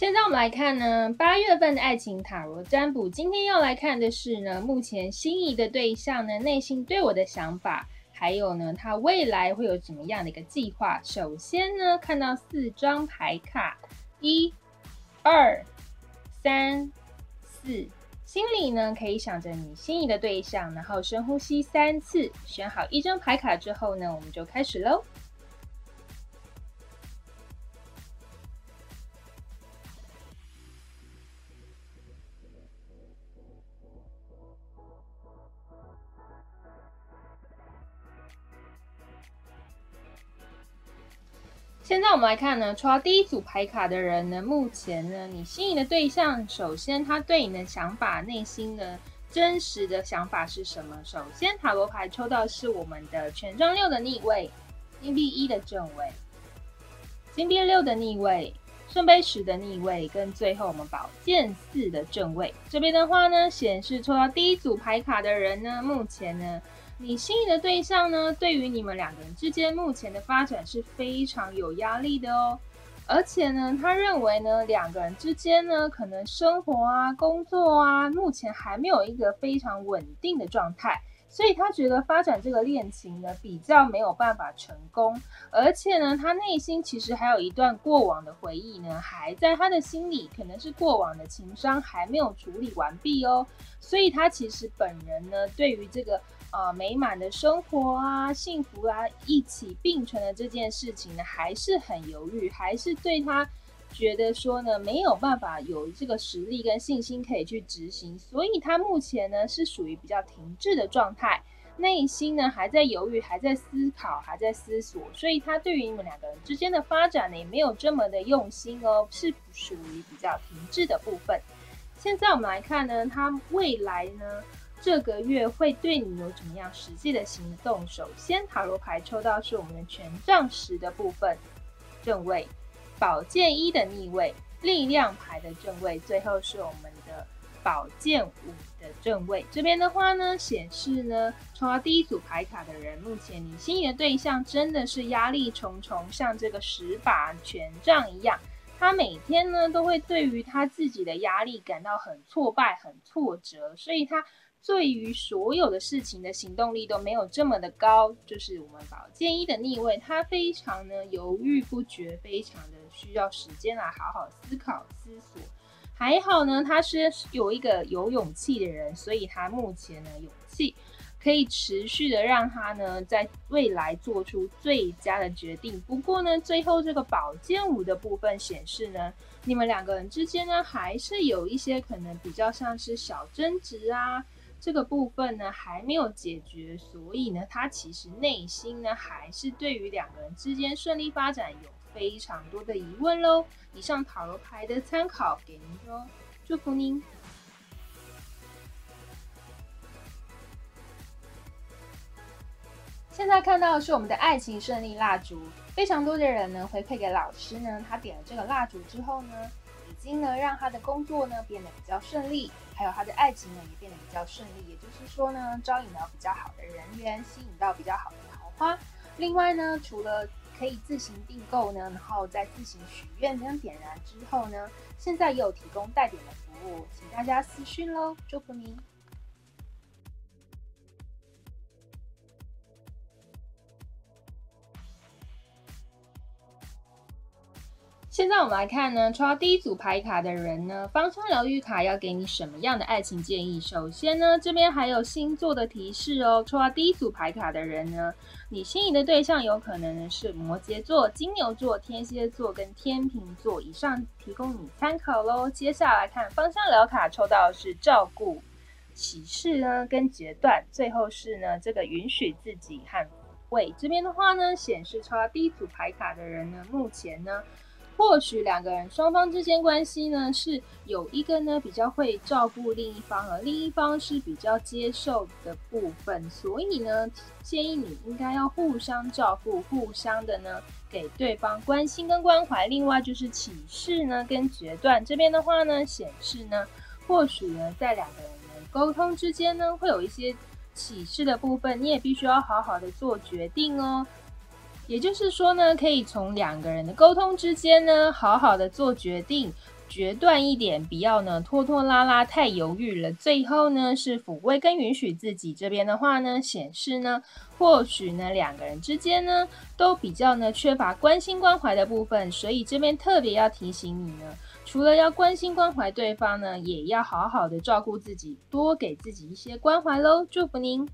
现在我们来看呢，八月份的爱情塔罗占卜。今天要来看的是呢，目前心仪的对象呢，内心对我的想法，还有呢，他未来会有怎么样的一个计划。首先呢，看到四张牌卡，一、二、三、四，心里呢可以想着你心仪的对象，然后深呼吸三次，选好一张牌卡之后呢，我们就开始喽。现在我们来看呢，抽到第一组牌卡的人呢，目前呢，你心仪的对象，首先他对你的想法、内心的真实的想法是什么？首先塔罗牌抽到是我们的权杖六的逆位、金币一的正位、金币六的逆位、圣杯十的逆位，跟最后我们宝剑四的正位。这边的话呢，显示抽到第一组牌卡的人呢，目前呢。你心仪的对象呢？对于你们两个人之间目前的发展是非常有压力的哦。而且呢，他认为呢，两个人之间呢，可能生活啊、工作啊，目前还没有一个非常稳定的状态，所以他觉得发展这个恋情呢，比较没有办法成功。而且呢，他内心其实还有一段过往的回忆呢，还在他的心里，可能是过往的情伤还没有处理完毕哦。所以他其实本人呢，对于这个。呃，美满的生活啊，幸福啊，一起并存的这件事情呢，还是很犹豫，还是对他觉得说呢，没有办法有这个实力跟信心可以去执行，所以他目前呢是属于比较停滞的状态，内心呢还在犹豫，还在思考，还在思索，所以他对于你们两个人之间的发展呢，也没有这么的用心哦，是属于比较停滞的部分。现在我们来看呢，他未来呢？这个月会对你有怎么样实际的行动？首先，塔罗牌抽到是我们的权杖十的部分正位，宝剑一的逆位，力量牌的正位，最后是我们的宝剑五的正位。这边的话呢，显示呢，抽到第一组牌卡的人，目前你心仪的对象真的是压力重重，像这个十把权杖一样，他每天呢都会对于他自己的压力感到很挫败、很挫折，所以他。对于所有的事情的行动力都没有这么的高，就是我们宝剑一的逆位，他非常呢犹豫不决，非常的需要时间来好好思考思索。还好呢，他是有一个有勇气的人，所以他目前呢勇气可以持续的让他呢在未来做出最佳的决定。不过呢，最后这个宝剑五的部分显示呢，你们两个人之间呢还是有一些可能比较像是小争执啊。这个部分呢还没有解决，所以呢，他其实内心呢还是对于两个人之间顺利发展有非常多的疑问喽。以上塔罗牌的参考给您哦，祝福您。现在看到的是我们的爱情顺利蜡烛，非常多的人呢回馈给老师呢，他点了这个蜡烛之后呢。已经呢，让他的工作呢变得比较顺利，还有他的爱情呢也变得比较顺利。也就是说呢，招引到比较好的人缘，吸引到比较好的桃花。另外呢，除了可以自行订购呢，然后再自行许愿跟点燃之后呢，现在也有提供带点的服务，请大家私讯喽，祝福您。现在我们来看呢，抽到第一组牌卡的人呢，芳香疗愈卡要给你什么样的爱情建议？首先呢，这边还有星座的提示哦。抽到第一组牌卡的人呢，你心仪的对象有可能是摩羯座、金牛座、天蝎座跟天秤座。以上提供你参考喽。接下来看芳香疗卡，抽到的是照顾、启示呢跟决断，最后是呢这个允许自己和为这边的话呢，显示抽到第一组牌卡的人呢，目前呢。或许两个人双方之间关系呢，是有一个呢比较会照顾另一方，而另一方是比较接受的部分，所以呢，建议你应该要互相照顾，互相的呢给对方关心跟关怀。另外就是启示呢跟决断这边的话呢，显示呢，或许呢在两个人的沟通之间呢，会有一些启示的部分，你也必须要好好的做决定哦。也就是说呢，可以从两个人的沟通之间呢，好好的做决定，决断一点，不要呢拖拖拉拉，太犹豫了。最后呢是抚慰跟允许自己这边的话呢，显示呢或许呢两个人之间呢都比较呢缺乏关心关怀的部分，所以这边特别要提醒你呢，除了要关心关怀对方呢，也要好好的照顾自己，多给自己一些关怀喽。祝福您。